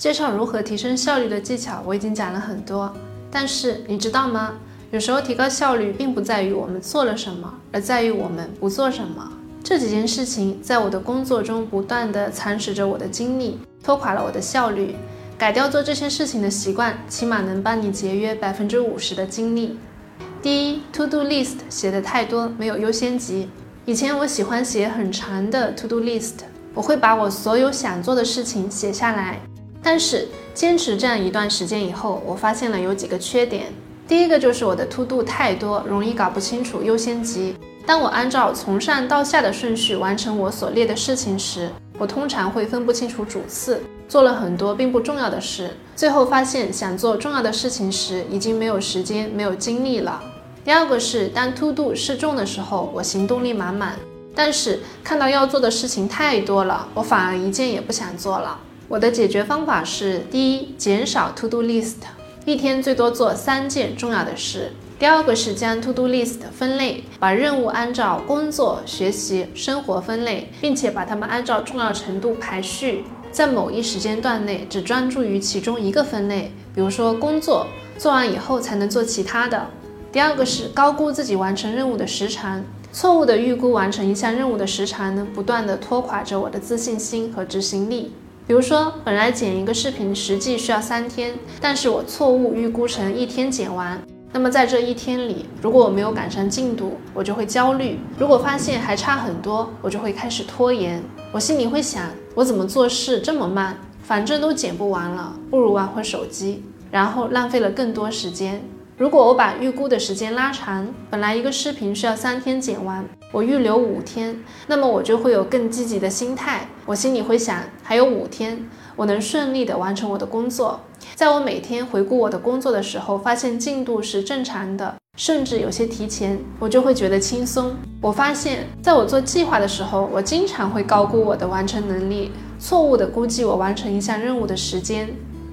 介绍如何提升效率的技巧，我已经讲了很多。但是你知道吗？有时候提高效率并不在于我们做了什么，而在于我们不做什么。这几件事情在我的工作中不断地蚕食着我的精力，拖垮了我的效率。改掉做这些事情的习惯，起码能帮你节约百分之五十的精力。第一，to do list 写的太多，没有优先级。以前我喜欢写很长的 to do list，我会把我所有想做的事情写下来。但是坚持这样一段时间以后，我发现了有几个缺点。第一个就是我的 to do 太多，容易搞不清楚优先级。当我按照从上到下的顺序完成我所列的事情时，我通常会分不清楚主次，做了很多并不重要的事，最后发现想做重要的事情时，已经没有时间、没有精力了。第二个是，当 to do 适中的时候，我行动力满满，但是看到要做的事情太多了，我反而一件也不想做了。我的解决方法是：第一，减少 to do list，一天最多做三件重要的事；第二个是将 to do list 分类，把任务按照工作、学习、生活分类，并且把它们按照重要程度排序，在某一时间段内只专注于其中一个分类，比如说工作，做完以后才能做其他的。第二个是高估自己完成任务的时长，错误的预估完成一项任务的时长呢，不断的拖垮着我的自信心和执行力。比如说，本来剪一个视频实际需要三天，但是我错误预估成一天剪完。那么在这一天里，如果我没有赶上进度，我就会焦虑；如果发现还差很多，我就会开始拖延。我心里会想，我怎么做事这么慢？反正都剪不完了，不如玩会手机，然后浪费了更多时间。如果我把预估的时间拉长，本来一个视频需要三天剪完，我预留五天，那么我就会有更积极的心态。我心里会想，还有五天，我能顺利的完成我的工作。在我每天回顾我的工作的时候，发现进度是正常的，甚至有些提前，我就会觉得轻松。我发现，在我做计划的时候，我经常会高估我的完成能力，错误的估计我完成一项任务的时间。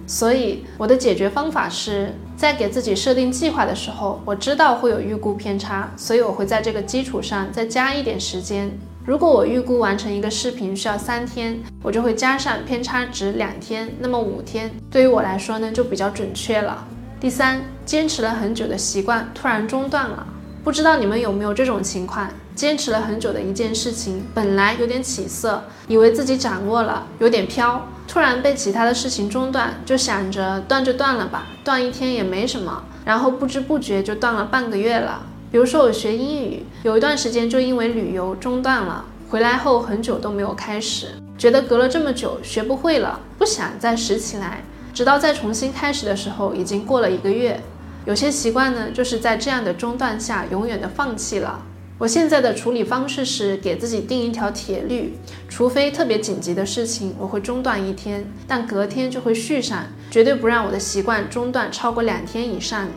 所以，我的解决方法是在给自己设定计划的时候，我知道会有预估偏差，所以我会在这个基础上再加一点时间。如果我预估完成一个视频需要三天，我就会加上偏差值两天，那么五天对于我来说呢就比较准确了。第三，坚持了很久的习惯突然中断了，不知道你们有没有这种情况？坚持了很久的一件事情，本来有点起色，以为自己掌握了，有点飘。突然被其他的事情中断，就想着断就断了吧，断一天也没什么。然后不知不觉就断了半个月了。比如说我学英语，有一段时间就因为旅游中断了，回来后很久都没有开始，觉得隔了这么久学不会了，不想再拾起来。直到再重新开始的时候，已经过了一个月。有些习惯呢，就是在这样的中断下永远的放弃了。我现在的处理方式是给自己定一条铁律，除非特别紧急的事情，我会中断一天，但隔天就会续上，绝对不让我的习惯中断超过两天以上。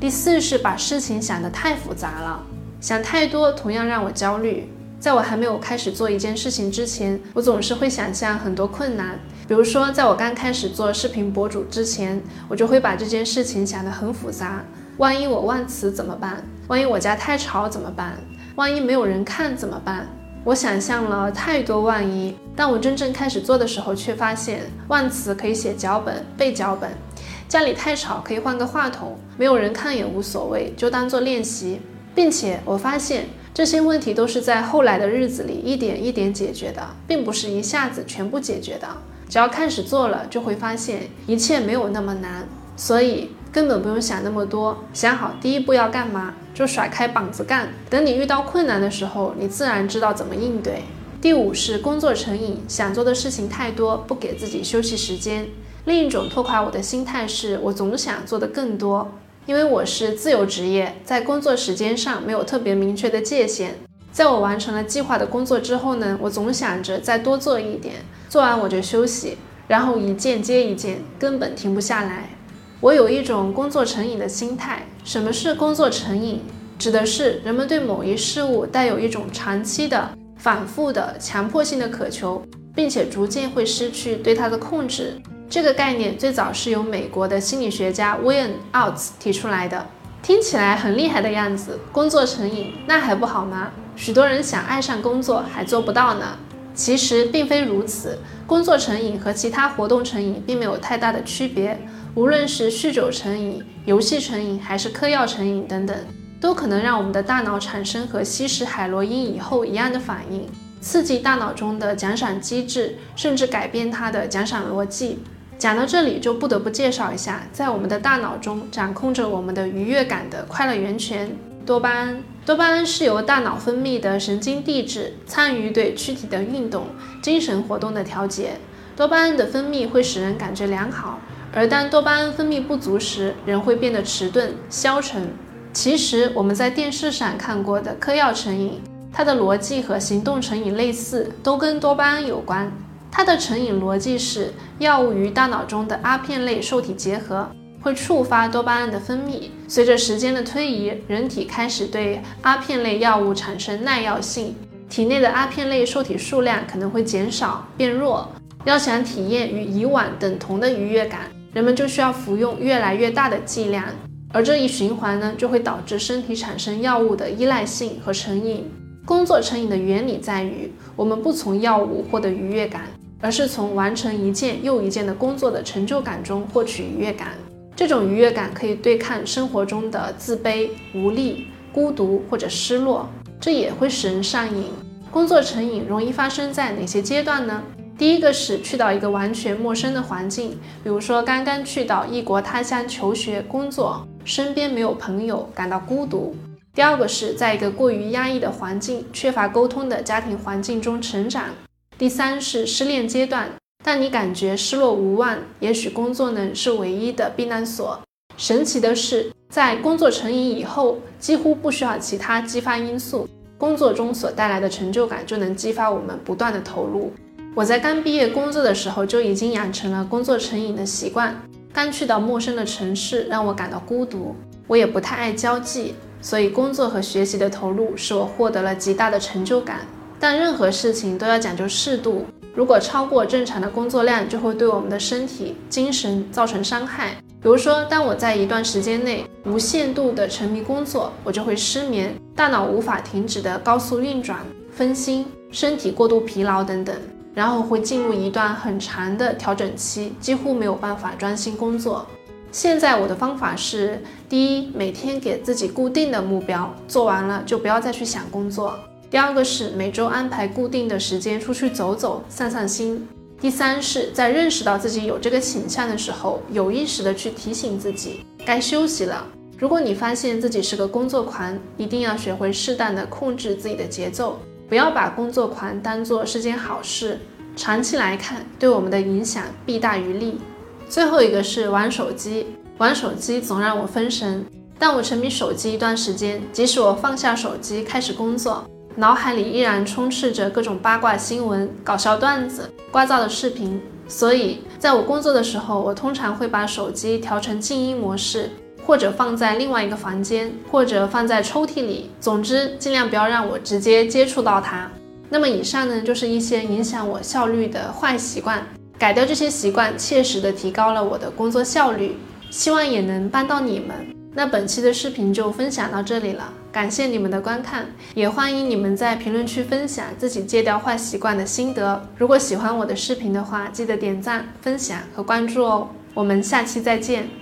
第四是把事情想得太复杂了，想太多同样让我焦虑。在我还没有开始做一件事情之前，我总是会想象很多困难，比如说在我刚开始做视频博主之前，我就会把这件事情想得很复杂，万一我忘词怎么办？万一我家太吵怎么办？万一没有人看怎么办？我想象了太多万一，但我真正开始做的时候，却发现忘词可以写脚本、背脚本；家里太吵可以换个话筒，没有人看也无所谓，就当做练习。并且我发现这些问题都是在后来的日子里一点一点解决的，并不是一下子全部解决的。只要开始做了，就会发现一切没有那么难。所以。根本不用想那么多，想好第一步要干嘛，就甩开膀子干。等你遇到困难的时候，你自然知道怎么应对。第五是工作成瘾，想做的事情太多，不给自己休息时间。另一种拖垮我的心态是，我总想做的更多，因为我是自由职业，在工作时间上没有特别明确的界限。在我完成了计划的工作之后呢，我总想着再多做一点，做完我就休息，然后一件接一件，根本停不下来。我有一种工作成瘾的心态。什么是工作成瘾？指的是人们对某一事物带有一种长期的、反复的、强迫性的渴求，并且逐渐会失去对它的控制。这个概念最早是由美国的心理学家 William Outs 提出来的，听起来很厉害的样子。工作成瘾，那还不好吗？许多人想爱上工作还做不到呢。其实并非如此，工作成瘾和其他活动成瘾并没有太大的区别。无论是酗酒成瘾、游戏成瘾，还是嗑药成瘾等等，都可能让我们的大脑产生和吸食海洛因以后一样的反应，刺激大脑中的奖赏机制，甚至改变它的奖赏逻辑。讲到这里，就不得不介绍一下，在我们的大脑中掌控着我们的愉悦感的快乐源泉——多巴胺。多巴胺是由大脑分泌的神经递质，参与对躯体的运动、精神活动的调节。多巴胺的分泌会使人感觉良好，而当多巴胺分泌不足时，人会变得迟钝、消沉。其实我们在电视上看过的嗑药成瘾，它的逻辑和行动成瘾类似，都跟多巴胺有关。它的成瘾逻辑是，药物与大脑中的阿片类受体结合，会触发多巴胺的分泌。随着时间的推移，人体开始对阿片类药物产生耐药性，体内的阿片类受体数量可能会减少变弱。要想体验与以往等同的愉悦感，人们就需要服用越来越大的剂量，而这一循环呢，就会导致身体产生药物的依赖性和成瘾。工作成瘾的原理在于，我们不从药物获得愉悦感。而是从完成一件又一件的工作的成就感中获取愉悦感。这种愉悦感可以对抗生活中的自卑、无力、孤独或者失落，这也会使人上瘾。工作成瘾容易发生在哪些阶段呢？第一个是去到一个完全陌生的环境，比如说刚刚去到异国他乡求学、工作，身边没有朋友，感到孤独。第二个是在一个过于压抑的环境、缺乏沟通的家庭环境中成长。第三是失恋阶段，但你感觉失落无望，也许工作呢是唯一的避难所。神奇的是，在工作成瘾以后，几乎不需要其他激发因素，工作中所带来的成就感就能激发我们不断的投入。我在刚毕业工作的时候就已经养成了工作成瘾的习惯。刚去到陌生的城市，让我感到孤独，我也不太爱交际，所以工作和学习的投入使我获得了极大的成就感。但任何事情都要讲究适度，如果超过正常的工作量，就会对我们的身体、精神造成伤害。比如说，当我在一段时间内无限度的沉迷工作，我就会失眠，大脑无法停止的高速运转，分心，身体过度疲劳等等，然后会进入一段很长的调整期，几乎没有办法专心工作。现在我的方法是：第一，每天给自己固定的目标，做完了就不要再去想工作。第二个是每周安排固定的时间出去走走、散散心。第三是，在认识到自己有这个倾向的时候，有意识的去提醒自己该休息了。如果你发现自己是个工作狂，一定要学会适当的控制自己的节奏，不要把工作狂当做是件好事。长期来看，对我们的影响弊大于利。最后一个是玩手机，玩手机总让我分神。但我沉迷手机一段时间，即使我放下手机开始工作。脑海里依然充斥着各种八卦新闻、搞笑段子、聒噪的视频，所以在我工作的时候，我通常会把手机调成静音模式，或者放在另外一个房间，或者放在抽屉里。总之，尽量不要让我直接接触到它。那么，以上呢就是一些影响我效率的坏习惯，改掉这些习惯，切实的提高了我的工作效率，希望也能帮到你们。那本期的视频就分享到这里了，感谢你们的观看，也欢迎你们在评论区分享自己戒掉坏习惯的心得。如果喜欢我的视频的话，记得点赞、分享和关注哦。我们下期再见。